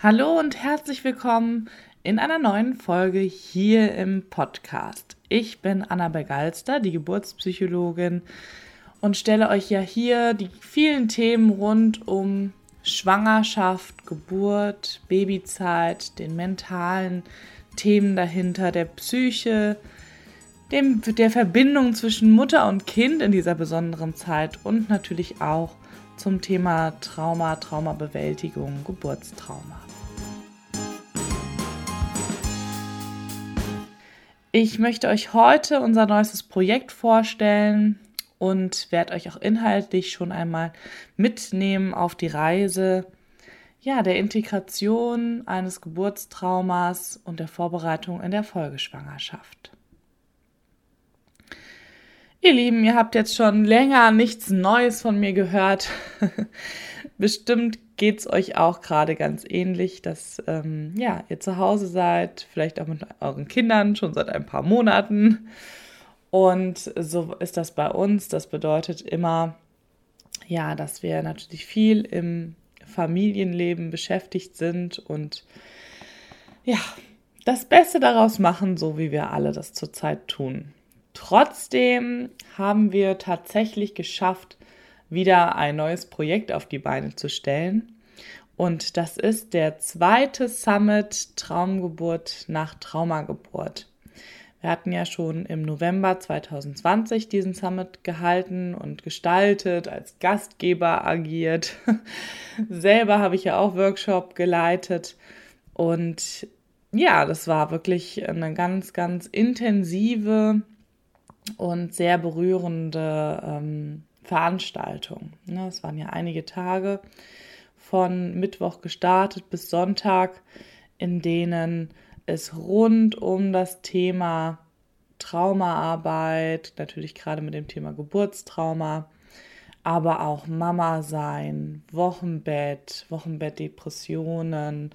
Hallo und herzlich willkommen in einer neuen Folge hier im Podcast. Ich bin Anna Begalster, die Geburtspsychologin und stelle euch ja hier die vielen Themen rund um Schwangerschaft, Geburt, Babyzeit, den mentalen Themen dahinter, der Psyche, dem, der Verbindung zwischen Mutter und Kind in dieser besonderen Zeit und natürlich auch zum Thema Trauma, Traumabewältigung, Geburtstrauma. Ich möchte euch heute unser neuestes Projekt vorstellen und werde euch auch inhaltlich schon einmal mitnehmen auf die Reise ja, der Integration eines Geburtstraumas und der Vorbereitung in der Folgeschwangerschaft. Ihr Lieben, ihr habt jetzt schon länger nichts Neues von mir gehört. Bestimmt geht es euch auch gerade ganz ähnlich, dass ähm, ja, ihr zu Hause seid, vielleicht auch mit euren Kindern schon seit ein paar Monaten. Und so ist das bei uns. Das bedeutet immer, ja, dass wir natürlich viel im Familienleben beschäftigt sind und ja, das Beste daraus machen, so wie wir alle das zurzeit tun. Trotzdem haben wir tatsächlich geschafft, wieder ein neues Projekt auf die Beine zu stellen. Und das ist der zweite Summit Traumgeburt nach Traumageburt. Wir hatten ja schon im November 2020 diesen Summit gehalten und gestaltet, als Gastgeber agiert. Selber habe ich ja auch Workshop geleitet. Und ja, das war wirklich eine ganz, ganz intensive und sehr berührende ähm, Veranstaltung. Ne, es waren ja einige Tage von Mittwoch gestartet bis Sonntag, in denen es rund um das Thema Traumaarbeit, natürlich gerade mit dem Thema Geburtstrauma, aber auch Mama sein, Wochenbett, Wochenbettdepressionen,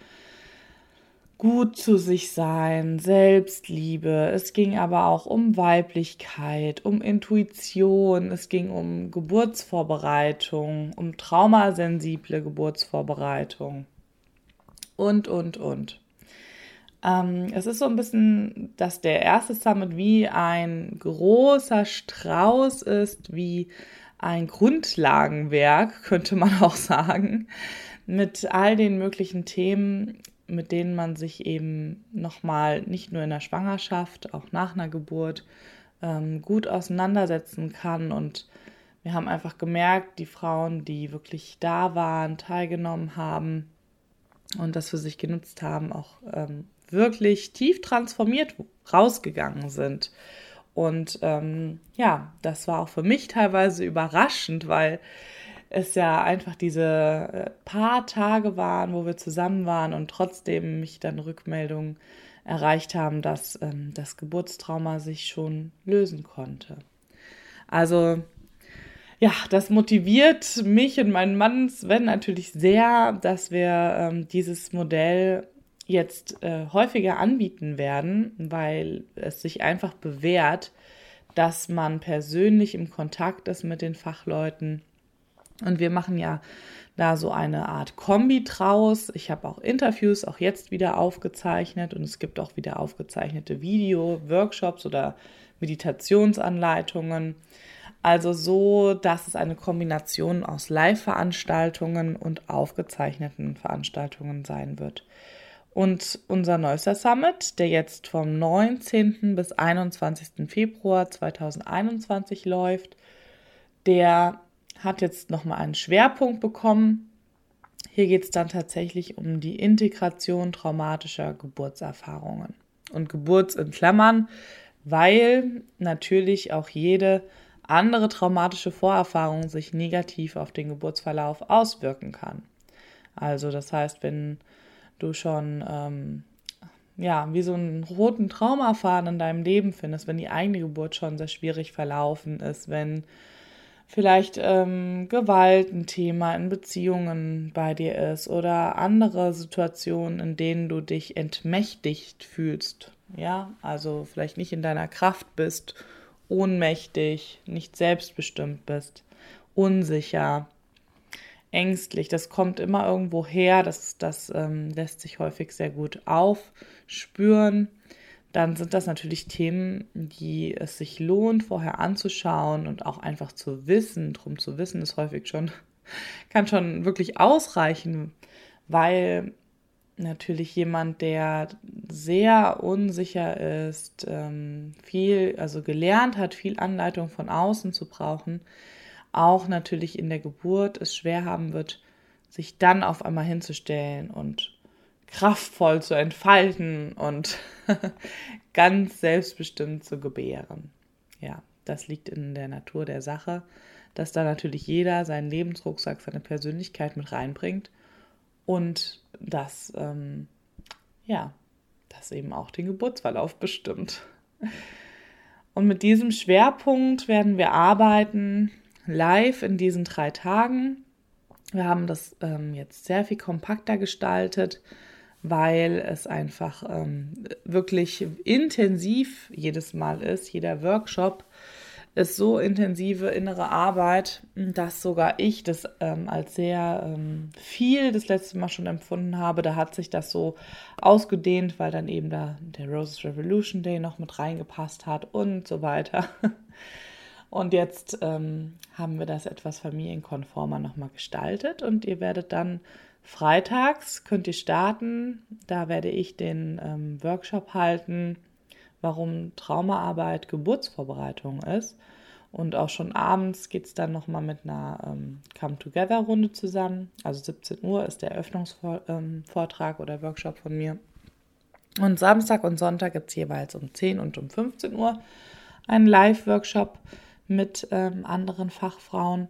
gut zu sich sein, Selbstliebe. Es ging aber auch um Weiblichkeit, um Intuition, es ging um Geburtsvorbereitung, um traumasensible Geburtsvorbereitung und, und, und. Ähm, es ist so ein bisschen, dass der erste Summit wie ein großer Strauß ist, wie ein Grundlagenwerk, könnte man auch sagen, mit all den möglichen Themen, mit denen man sich eben nochmal nicht nur in der Schwangerschaft, auch nach einer Geburt ähm, gut auseinandersetzen kann. Und wir haben einfach gemerkt, die Frauen, die wirklich da waren, teilgenommen haben und das für sich genutzt haben, auch ähm, wirklich tief transformiert rausgegangen sind. Und ähm, ja, das war auch für mich teilweise überraschend, weil es ja einfach diese äh, paar Tage waren, wo wir zusammen waren und trotzdem mich dann Rückmeldungen erreicht haben, dass ähm, das Geburtstrauma sich schon lösen konnte. Also ja, das motiviert mich und meinen Mann Sven natürlich sehr, dass wir ähm, dieses Modell jetzt äh, häufiger anbieten werden, weil es sich einfach bewährt, dass man persönlich im Kontakt ist mit den Fachleuten und wir machen ja da so eine Art Kombi draus. Ich habe auch Interviews auch jetzt wieder aufgezeichnet und es gibt auch wieder aufgezeichnete Video-Workshops oder Meditationsanleitungen. Also so, dass es eine Kombination aus Live-Veranstaltungen und aufgezeichneten Veranstaltungen sein wird. Und unser neuester Summit, der jetzt vom 19. bis 21. Februar 2021 läuft, der hat jetzt nochmal einen Schwerpunkt bekommen. Hier geht es dann tatsächlich um die Integration traumatischer Geburtserfahrungen und Geburts in Klammern, weil natürlich auch jede andere traumatische Vorerfahrung sich negativ auf den Geburtsverlauf auswirken kann. Also das heißt, wenn du schon ähm, ja wie so einen roten Traumafaden in deinem Leben findest, wenn die eigene Geburt schon sehr schwierig verlaufen ist, wenn vielleicht ähm, Gewalt ein Thema in Beziehungen bei dir ist oder andere Situationen, in denen du dich entmächtigt fühlst. Ja, also vielleicht nicht in deiner Kraft bist, ohnmächtig, nicht selbstbestimmt bist, unsicher. ängstlich. Das kommt immer irgendwo her. Das, das ähm, lässt sich häufig sehr gut aufspüren. Dann sind das natürlich Themen, die es sich lohnt, vorher anzuschauen und auch einfach zu wissen. Drum zu wissen ist häufig schon, kann schon wirklich ausreichen, weil natürlich jemand, der sehr unsicher ist, ähm, viel, also gelernt hat, viel Anleitung von außen zu brauchen, auch natürlich in der Geburt es schwer haben wird, sich dann auf einmal hinzustellen und kraftvoll zu entfalten und ganz selbstbestimmt zu gebären. Ja, das liegt in der Natur der Sache, dass da natürlich jeder seinen Lebensrucksack, seine Persönlichkeit mit reinbringt und dass, ähm, ja, das eben auch den Geburtsverlauf bestimmt. Und mit diesem Schwerpunkt werden wir arbeiten, live in diesen drei Tagen. Wir haben das ähm, jetzt sehr viel kompakter gestaltet, weil es einfach ähm, wirklich intensiv jedes Mal ist. Jeder Workshop ist so intensive innere Arbeit, dass sogar ich das ähm, als sehr ähm, viel das letzte Mal schon empfunden habe. Da hat sich das so ausgedehnt, weil dann eben da der Roses Revolution Day noch mit reingepasst hat und so weiter. Und jetzt ähm, haben wir das etwas familienkonformer nochmal gestaltet und ihr werdet dann freitags, könnt ihr starten, da werde ich den ähm, Workshop halten, warum Traumaarbeit Geburtsvorbereitung ist. Und auch schon abends geht es dann nochmal mit einer ähm, Come-Together-Runde zusammen. Also 17 Uhr ist der Eröffnungsvortrag ähm, oder Workshop von mir. Und Samstag und Sonntag gibt es jeweils um 10 und um 15 Uhr einen Live-Workshop mit ähm, anderen Fachfrauen.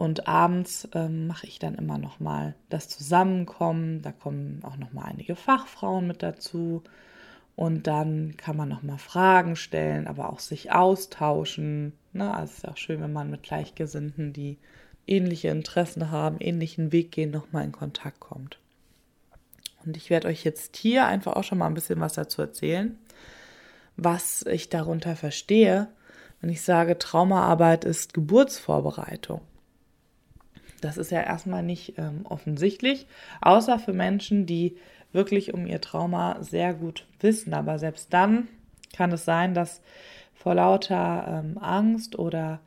Und abends ähm, mache ich dann immer noch mal das Zusammenkommen. Da kommen auch noch mal einige Fachfrauen mit dazu. Und dann kann man noch mal Fragen stellen, aber auch sich austauschen. Ne? Also es ist auch schön, wenn man mit Gleichgesinnten, die ähnliche Interessen haben, ähnlichen Weg gehen, noch mal in Kontakt kommt. Und ich werde euch jetzt hier einfach auch schon mal ein bisschen was dazu erzählen, was ich darunter verstehe wenn ich sage, Traumaarbeit ist Geburtsvorbereitung. Das ist ja erstmal nicht ähm, offensichtlich, außer für Menschen, die wirklich um ihr Trauma sehr gut wissen. Aber selbst dann kann es sein, dass vor lauter ähm, Angst oder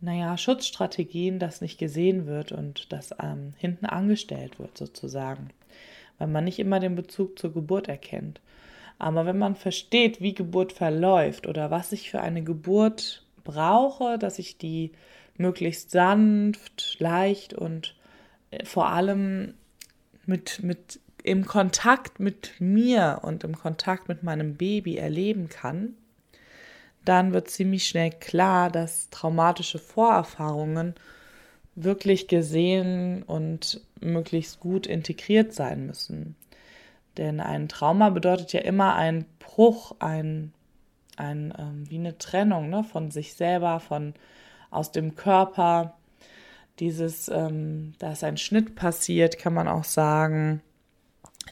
naja, Schutzstrategien das nicht gesehen wird und das ähm, hinten angestellt wird sozusagen, weil man nicht immer den Bezug zur Geburt erkennt. Aber wenn man versteht, wie Geburt verläuft oder was ich für eine Geburt brauche, dass ich die möglichst sanft, leicht und äh, vor allem mit, mit im Kontakt mit mir und im Kontakt mit meinem Baby erleben kann, dann wird ziemlich schnell klar, dass traumatische Vorerfahrungen wirklich gesehen und möglichst gut integriert sein müssen. Denn ein Trauma bedeutet ja immer ein Bruch, ein, ein ähm, wie eine Trennung ne, von sich selber, von aus dem Körper. Dieses, ähm, da ist ein Schnitt passiert, kann man auch sagen.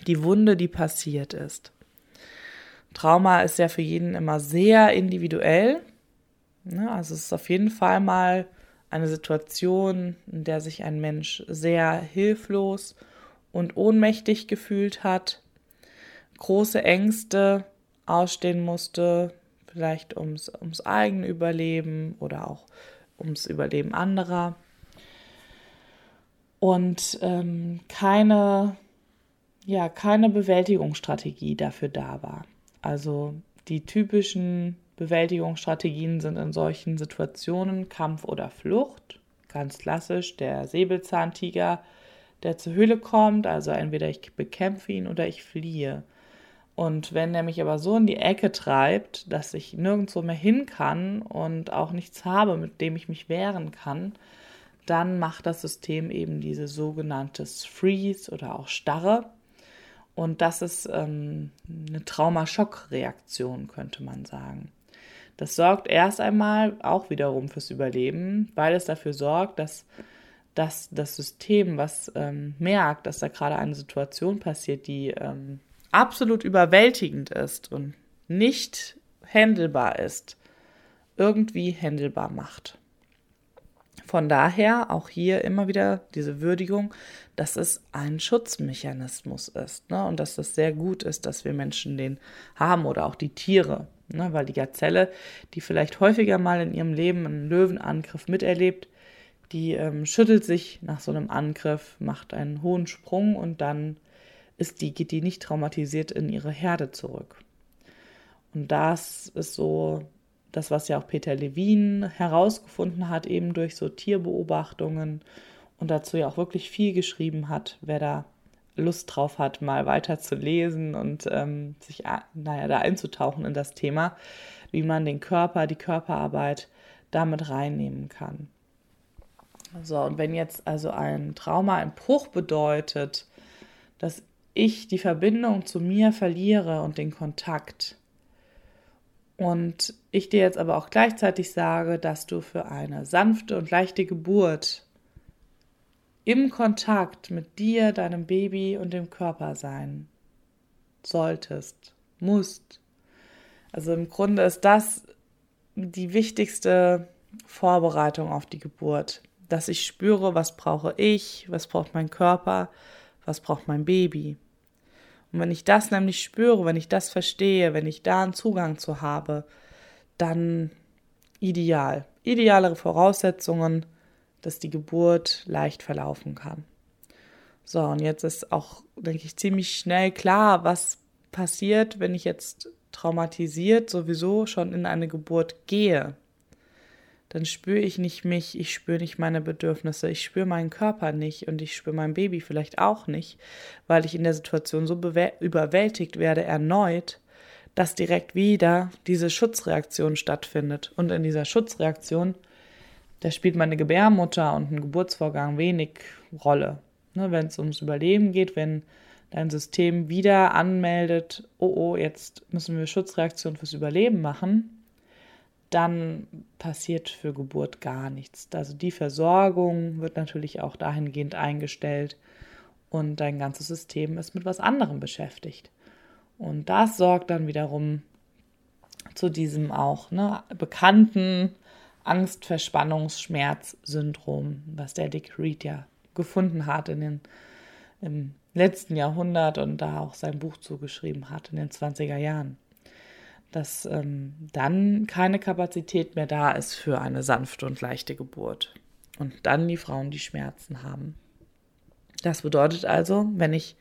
Die Wunde, die passiert ist. Trauma ist ja für jeden immer sehr individuell. Ne? Also es ist auf jeden Fall mal eine Situation, in der sich ein Mensch sehr hilflos und ohnmächtig gefühlt hat große Ängste ausstehen musste, vielleicht ums, ums eigene Überleben oder auch ums Überleben anderer. Und ähm, keine, ja, keine Bewältigungsstrategie dafür da war. Also die typischen Bewältigungsstrategien sind in solchen Situationen Kampf oder Flucht. Ganz klassisch der Säbelzahntiger, der zur Höhle kommt. Also entweder ich bekämpfe ihn oder ich fliehe. Und wenn er mich aber so in die Ecke treibt, dass ich nirgendwo mehr hin kann und auch nichts habe, mit dem ich mich wehren kann, dann macht das System eben diese sogenannte Freeze oder auch Starre. Und das ist ähm, eine Traumaschockreaktion, könnte man sagen. Das sorgt erst einmal auch wiederum fürs Überleben, weil es dafür sorgt, dass, dass das System, was ähm, merkt, dass da gerade eine Situation passiert, die ähm, absolut überwältigend ist und nicht händelbar ist, irgendwie händelbar macht. Von daher auch hier immer wieder diese Würdigung, dass es ein Schutzmechanismus ist ne? und dass es sehr gut ist, dass wir Menschen den haben oder auch die Tiere. Ne? Weil die Gazelle, die vielleicht häufiger mal in ihrem Leben einen Löwenangriff miterlebt, die ähm, schüttelt sich nach so einem Angriff, macht einen hohen Sprung und dann ist die, geht die nicht traumatisiert in ihre Herde zurück. Und das ist so das, was ja auch Peter Levin herausgefunden hat, eben durch so Tierbeobachtungen und dazu ja auch wirklich viel geschrieben hat, wer da Lust drauf hat, mal weiter zu lesen und ähm, sich, naja, da einzutauchen in das Thema, wie man den Körper, die Körperarbeit damit reinnehmen kann. So, und wenn jetzt also ein Trauma ein Bruch bedeutet, dass ich die Verbindung zu mir verliere und den Kontakt, und ich dir jetzt aber auch gleichzeitig sage, dass du für eine sanfte und leichte Geburt im Kontakt mit dir, deinem Baby und dem Körper sein solltest, musst. Also im Grunde ist das die wichtigste Vorbereitung auf die Geburt, dass ich spüre, was brauche ich, was braucht mein Körper, was braucht mein Baby. Und wenn ich das nämlich spüre, wenn ich das verstehe, wenn ich da einen Zugang zu habe, dann ideal. Idealere Voraussetzungen, dass die Geburt leicht verlaufen kann. So, und jetzt ist auch, denke ich, ziemlich schnell klar, was passiert, wenn ich jetzt traumatisiert sowieso schon in eine Geburt gehe dann spüre ich nicht mich, ich spüre nicht meine Bedürfnisse, ich spüre meinen Körper nicht und ich spüre mein Baby vielleicht auch nicht, weil ich in der Situation so überwältigt werde erneut, dass direkt wieder diese Schutzreaktion stattfindet. Und in dieser Schutzreaktion, da spielt meine Gebärmutter und ein Geburtsvorgang wenig Rolle. Ne, wenn es ums Überleben geht, wenn dein System wieder anmeldet, oh oh, jetzt müssen wir Schutzreaktion fürs Überleben machen, dann passiert für Geburt gar nichts. Also die Versorgung wird natürlich auch dahingehend eingestellt und dein ganzes System ist mit was anderem beschäftigt. Und das sorgt dann wiederum zu diesem auch ne, bekannten Angst-Verspannungs-Schmerz-Syndrom, was der Dick Reed ja gefunden hat in den, im letzten Jahrhundert und da auch sein Buch zugeschrieben hat in den 20er Jahren dass ähm, dann keine Kapazität mehr da ist für eine sanfte und leichte Geburt. Und dann die Frauen die Schmerzen haben. Das bedeutet also, wenn ich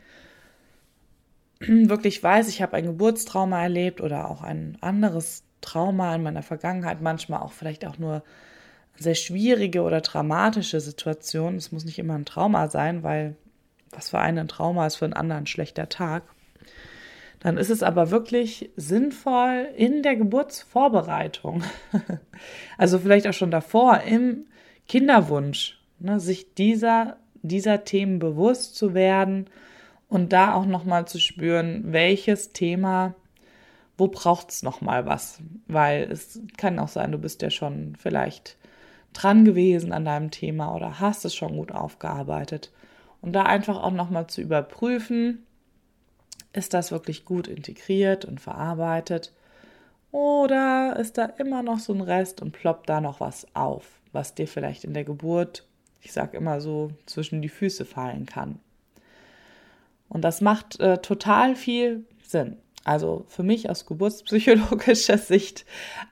wirklich weiß, ich habe ein Geburtstrauma erlebt oder auch ein anderes Trauma in meiner Vergangenheit, manchmal auch vielleicht auch nur sehr schwierige oder dramatische Situationen. Es muss nicht immer ein Trauma sein, weil was für einen ein Trauma ist, für einen anderen ein schlechter Tag dann ist es aber wirklich sinnvoll in der Geburtsvorbereitung, also vielleicht auch schon davor im Kinderwunsch, ne, sich dieser, dieser Themen bewusst zu werden und da auch nochmal zu spüren, welches Thema, wo braucht es nochmal was, weil es kann auch sein, du bist ja schon vielleicht dran gewesen an deinem Thema oder hast es schon gut aufgearbeitet. Und da einfach auch nochmal zu überprüfen, ist das wirklich gut integriert und verarbeitet? Oder ist da immer noch so ein Rest und ploppt da noch was auf, was dir vielleicht in der Geburt, ich sag immer so, zwischen die Füße fallen kann? Und das macht äh, total viel Sinn. Also für mich aus geburtspsychologischer Sicht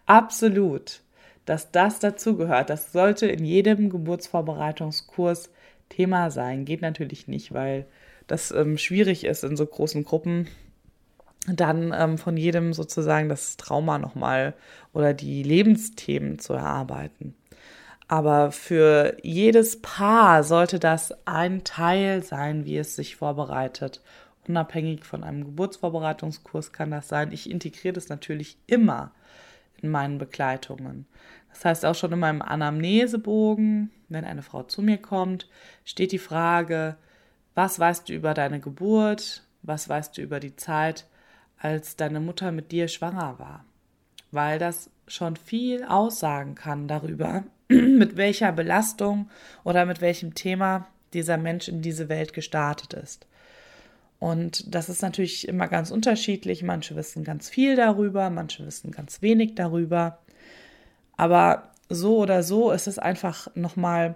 absolut, dass das dazugehört. Das sollte in jedem Geburtsvorbereitungskurs Thema sein. Geht natürlich nicht, weil das ähm, schwierig ist in so großen Gruppen, dann ähm, von jedem sozusagen das Trauma nochmal oder die Lebensthemen zu erarbeiten. Aber für jedes Paar sollte das ein Teil sein, wie es sich vorbereitet. Unabhängig von einem Geburtsvorbereitungskurs kann das sein. Ich integriere das natürlich immer in meinen Begleitungen. Das heißt auch schon in meinem Anamnesebogen, wenn eine Frau zu mir kommt, steht die Frage, was weißt du über deine Geburt? Was weißt du über die Zeit, als deine Mutter mit dir schwanger war? Weil das schon viel aussagen kann darüber, mit welcher Belastung oder mit welchem Thema dieser Mensch in diese Welt gestartet ist. Und das ist natürlich immer ganz unterschiedlich. Manche wissen ganz viel darüber, manche wissen ganz wenig darüber. Aber so oder so ist es einfach nochmal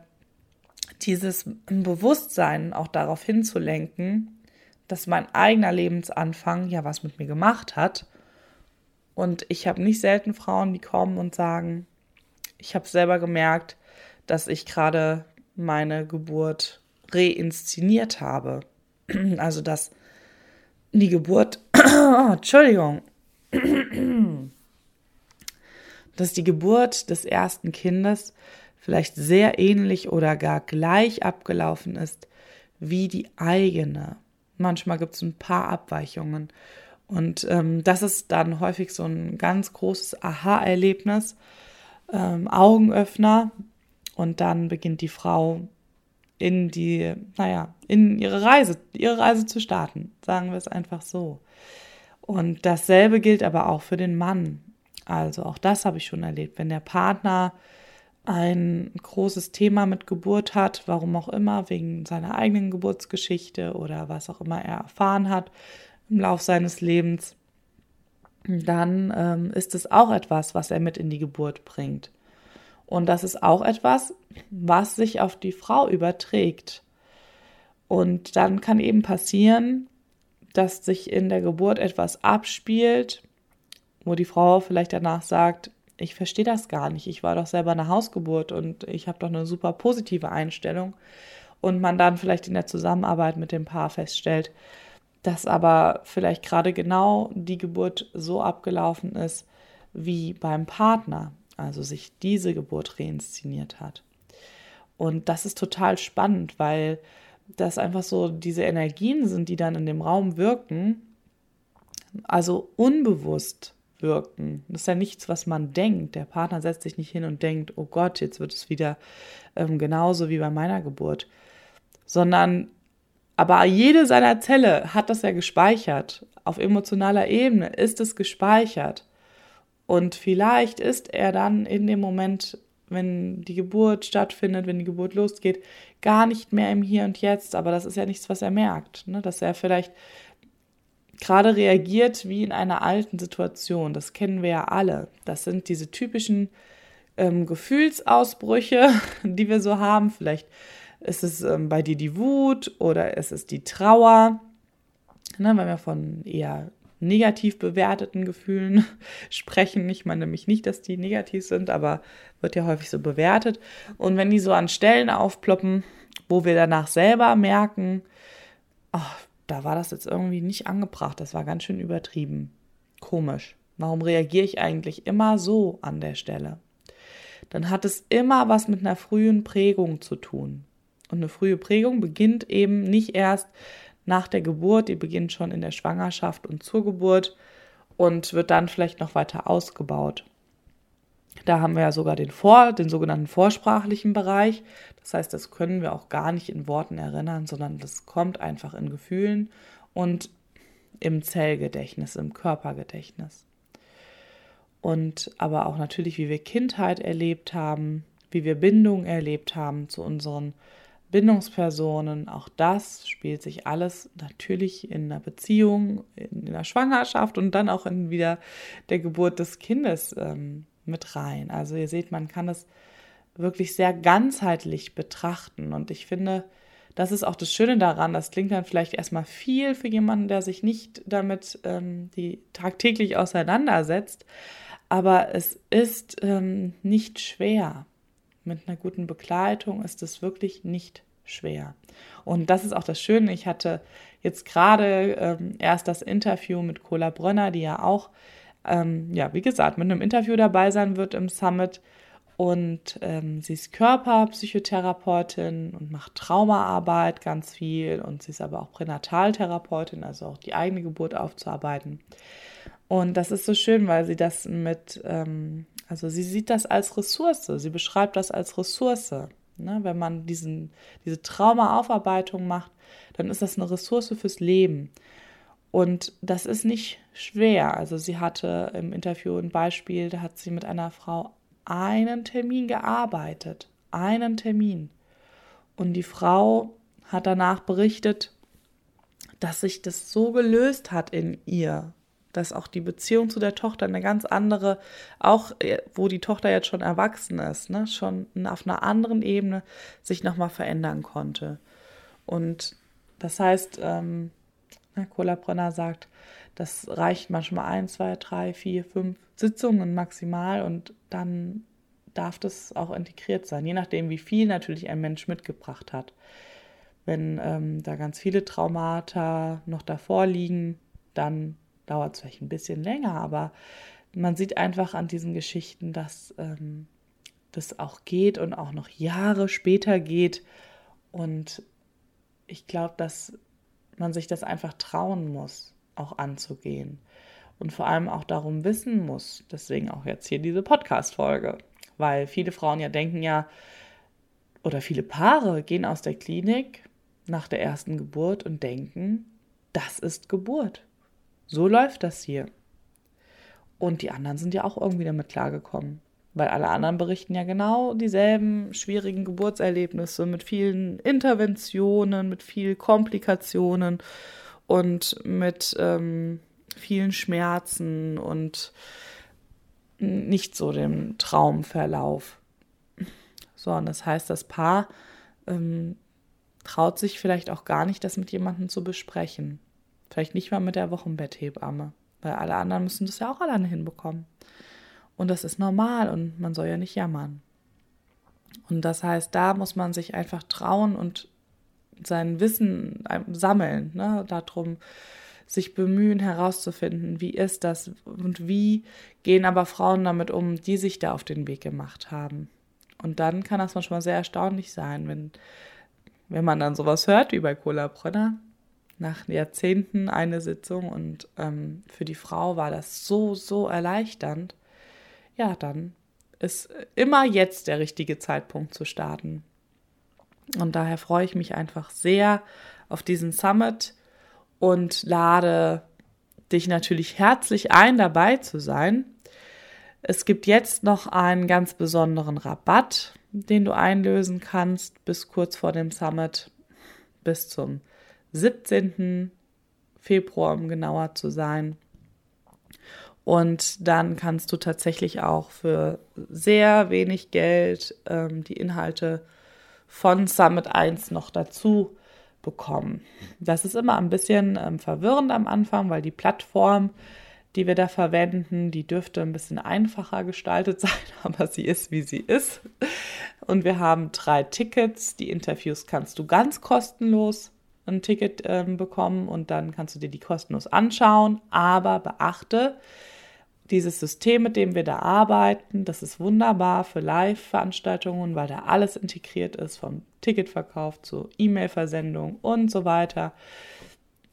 dieses Bewusstsein auch darauf hinzulenken, dass mein eigener Lebensanfang ja was mit mir gemacht hat. Und ich habe nicht selten Frauen, die kommen und sagen, ich habe selber gemerkt, dass ich gerade meine Geburt reinszeniert habe. Also dass die Geburt, oh, Entschuldigung, dass die Geburt des ersten Kindes vielleicht sehr ähnlich oder gar gleich abgelaufen ist wie die eigene. Manchmal gibt es ein paar Abweichungen. Und ähm, das ist dann häufig so ein ganz großes Aha-Erlebnis, ähm, Augenöffner. Und dann beginnt die Frau in die, naja, in ihre Reise, ihre Reise zu starten. Sagen wir es einfach so. Und dasselbe gilt aber auch für den Mann. Also auch das habe ich schon erlebt. Wenn der Partner ein großes Thema mit Geburt hat, warum auch immer, wegen seiner eigenen Geburtsgeschichte oder was auch immer er erfahren hat im Lauf seines Lebens, dann ähm, ist es auch etwas, was er mit in die Geburt bringt. Und das ist auch etwas, was sich auf die Frau überträgt. Und dann kann eben passieren, dass sich in der Geburt etwas abspielt, wo die Frau vielleicht danach sagt, ich verstehe das gar nicht. Ich war doch selber eine Hausgeburt und ich habe doch eine super positive Einstellung. Und man dann vielleicht in der Zusammenarbeit mit dem Paar feststellt, dass aber vielleicht gerade genau die Geburt so abgelaufen ist wie beim Partner, also sich diese Geburt reinszeniert hat. Und das ist total spannend, weil das einfach so diese Energien sind, die dann in dem Raum wirken, also unbewusst wirken. Das ist ja nichts, was man denkt. Der Partner setzt sich nicht hin und denkt, oh Gott, jetzt wird es wieder ähm, genauso wie bei meiner Geburt, sondern aber jede seiner Zelle hat das ja gespeichert. Auf emotionaler Ebene ist es gespeichert. Und vielleicht ist er dann in dem Moment, wenn die Geburt stattfindet, wenn die Geburt losgeht, gar nicht mehr im Hier und Jetzt. Aber das ist ja nichts, was er merkt. Ne? Dass er vielleicht gerade reagiert wie in einer alten Situation. Das kennen wir ja alle. Das sind diese typischen ähm, Gefühlsausbrüche, die wir so haben. Vielleicht ist es ähm, bei dir die Wut oder ist es die Trauer. Ne, wenn wir von eher negativ bewerteten Gefühlen sprechen. Ich meine nämlich nicht, dass die negativ sind, aber wird ja häufig so bewertet. Und wenn die so an Stellen aufploppen, wo wir danach selber merken, oh, da war das jetzt irgendwie nicht angebracht, das war ganz schön übertrieben. Komisch. Warum reagiere ich eigentlich immer so an der Stelle? Dann hat es immer was mit einer frühen Prägung zu tun. Und eine frühe Prägung beginnt eben nicht erst nach der Geburt, die beginnt schon in der Schwangerschaft und zur Geburt und wird dann vielleicht noch weiter ausgebaut. Da haben wir ja sogar den Vor, den sogenannten vorsprachlichen Bereich. Das heißt, das können wir auch gar nicht in Worten erinnern, sondern das kommt einfach in Gefühlen und im Zellgedächtnis, im Körpergedächtnis. Und aber auch natürlich, wie wir Kindheit erlebt haben, wie wir Bindung erlebt haben zu unseren Bindungspersonen, auch das spielt sich alles natürlich in einer Beziehung, in, der Schwangerschaft und dann auch in wieder der Geburt des Kindes ähm, mit rein. Also ihr seht, man kann es wirklich sehr ganzheitlich betrachten. Und ich finde, das ist auch das Schöne daran. Das klingt dann vielleicht erstmal viel für jemanden, der sich nicht damit ähm, die tagtäglich auseinandersetzt. Aber es ist ähm, nicht schwer. Mit einer guten Begleitung ist es wirklich nicht schwer. Und das ist auch das Schöne. Ich hatte jetzt gerade ähm, erst das Interview mit Cola Brönner, die ja auch ähm, ja, wie gesagt, mit einem Interview dabei sein wird im Summit. Und ähm, sie ist Körperpsychotherapeutin und macht Traumaarbeit ganz viel. Und sie ist aber auch Pränataltherapeutin, also auch die eigene Geburt aufzuarbeiten. Und das ist so schön, weil sie das mit, ähm, also sie sieht das als Ressource. Sie beschreibt das als Ressource. Ne? Wenn man diesen, diese Traumaaufarbeitung macht, dann ist das eine Ressource fürs Leben. Und das ist nicht schwer. Also sie hatte im Interview ein Beispiel, da hat sie mit einer Frau einen Termin gearbeitet. Einen Termin. Und die Frau hat danach berichtet, dass sich das so gelöst hat in ihr, dass auch die Beziehung zu der Tochter eine ganz andere, auch äh, wo die Tochter jetzt schon erwachsen ist, ne, schon auf einer anderen Ebene sich nochmal verändern konnte. Und das heißt, ähm, Ne, Brenner sagt, das reicht manchmal ein, zwei, drei, vier, fünf Sitzungen maximal und dann darf das auch integriert sein, je nachdem, wie viel natürlich ein Mensch mitgebracht hat. Wenn ähm, da ganz viele Traumata noch davor liegen, dann dauert es vielleicht ein bisschen länger, aber man sieht einfach an diesen Geschichten, dass ähm, das auch geht und auch noch Jahre später geht. Und ich glaube, dass man sich das einfach trauen muss, auch anzugehen. Und vor allem auch darum wissen muss. Deswegen auch jetzt hier diese Podcast-Folge. Weil viele Frauen ja denken ja, oder viele Paare gehen aus der Klinik nach der ersten Geburt und denken, das ist Geburt. So läuft das hier. Und die anderen sind ja auch irgendwie damit klargekommen, weil alle anderen berichten ja genau dieselben schwierigen Geburtserlebnisse mit vielen Interventionen, mit vielen Komplikationen und mit ähm, vielen Schmerzen und nicht so dem Traumverlauf. So, und das heißt, das Paar ähm, traut sich vielleicht auch gar nicht, das mit jemandem zu besprechen. Vielleicht nicht mal mit der Wochenbetthebamme, weil alle anderen müssen das ja auch alleine hinbekommen. Und das ist normal und man soll ja nicht jammern. Und das heißt, da muss man sich einfach trauen und sein Wissen sammeln, ne, darum sich bemühen herauszufinden, wie ist das und wie gehen aber Frauen damit um, die sich da auf den Weg gemacht haben. Und dann kann das manchmal sehr erstaunlich sein, wenn, wenn man dann sowas hört wie bei Cola Brenner, nach Jahrzehnten eine Sitzung und ähm, für die Frau war das so, so erleichternd. Ja, dann ist immer jetzt der richtige Zeitpunkt zu starten. Und daher freue ich mich einfach sehr auf diesen Summit und lade dich natürlich herzlich ein, dabei zu sein. Es gibt jetzt noch einen ganz besonderen Rabatt, den du einlösen kannst bis kurz vor dem Summit, bis zum 17. Februar, um genauer zu sein. Und dann kannst du tatsächlich auch für sehr wenig Geld ähm, die Inhalte von Summit 1 noch dazu bekommen. Das ist immer ein bisschen ähm, verwirrend am Anfang, weil die Plattform, die wir da verwenden, die dürfte ein bisschen einfacher gestaltet sein, aber sie ist, wie sie ist. Und wir haben drei Tickets. Die Interviews kannst du ganz kostenlos ein Ticket ähm, bekommen und dann kannst du dir die kostenlos anschauen. Aber beachte, dieses System, mit dem wir da arbeiten, das ist wunderbar für Live-Veranstaltungen, weil da alles integriert ist, vom Ticketverkauf zur E-Mail-Versendung und so weiter.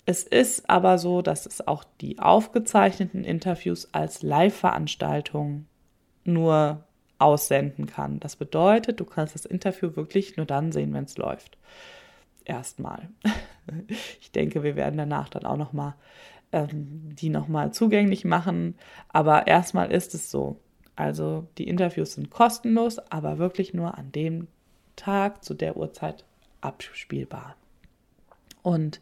Es ist aber so, dass es auch die aufgezeichneten Interviews als Live-Veranstaltung nur aussenden kann. Das bedeutet, du kannst das Interview wirklich nur dann sehen, wenn es läuft erstmal. Ich denke, wir werden danach dann auch nochmal ähm, die nochmal zugänglich machen. Aber erstmal ist es so. Also die Interviews sind kostenlos, aber wirklich nur an dem Tag zu der Uhrzeit abspielbar. Und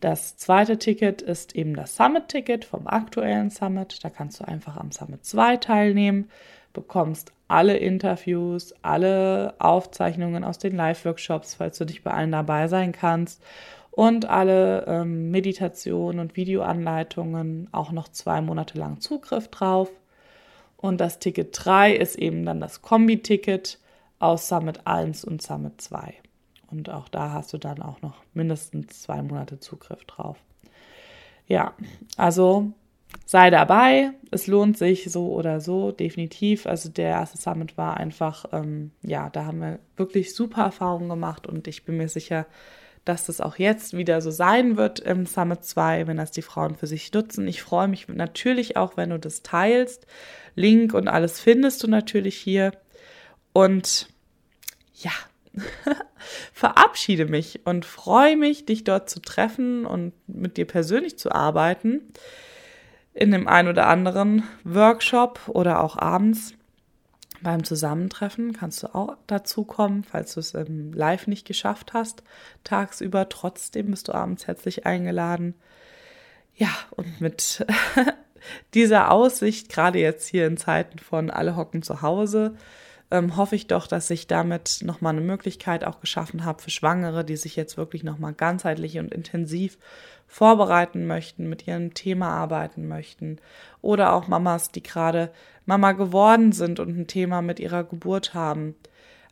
das zweite Ticket ist eben das Summit-Ticket vom aktuellen Summit. Da kannst du einfach am Summit 2 teilnehmen, bekommst alle Interviews, alle Aufzeichnungen aus den Live-Workshops, falls du nicht bei allen dabei sein kannst. Und alle ähm, Meditationen und Videoanleitungen auch noch zwei Monate lang Zugriff drauf. Und das Ticket 3 ist eben dann das Kombi-Ticket aus Summit 1 und Summit 2. Und auch da hast du dann auch noch mindestens zwei Monate Zugriff drauf. Ja, also sei dabei. Es lohnt sich so oder so, definitiv. Also der erste Summit war einfach, ähm, ja, da haben wir wirklich super Erfahrungen gemacht und ich bin mir sicher, dass das auch jetzt wieder so sein wird im Summit 2, wenn das die Frauen für sich nutzen. Ich freue mich natürlich auch, wenn du das teilst. Link und alles findest du natürlich hier. Und ja, verabschiede mich und freue mich, dich dort zu treffen und mit dir persönlich zu arbeiten in dem einen oder anderen Workshop oder auch abends beim Zusammentreffen kannst du auch dazu kommen, falls du es im Live nicht geschafft hast. Tagsüber trotzdem bist du abends herzlich eingeladen. Ja, und mit dieser Aussicht, gerade jetzt hier in Zeiten von alle hocken zu Hause, ähm, hoffe ich doch, dass ich damit nochmal eine Möglichkeit auch geschaffen habe für Schwangere, die sich jetzt wirklich nochmal ganzheitlich und intensiv vorbereiten möchten, mit ihrem Thema arbeiten möchten. Oder auch Mamas, die gerade Mama geworden sind und ein Thema mit ihrer Geburt haben.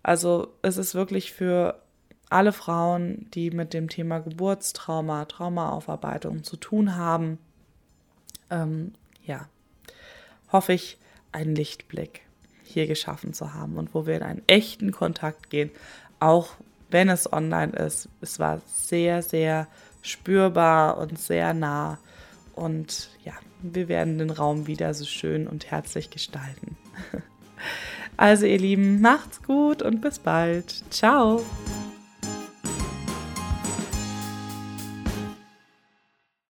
Also es ist wirklich für alle Frauen, die mit dem Thema Geburtstrauma, Traumaaufarbeitung zu tun haben, ähm, ja, hoffe ich, einen Lichtblick hier geschaffen zu haben und wo wir in einen echten Kontakt gehen, auch wenn es online ist. Es war sehr, sehr spürbar und sehr nah. Und ja, wir werden den Raum wieder so schön und herzlich gestalten. Also ihr Lieben, macht's gut und bis bald. Ciao.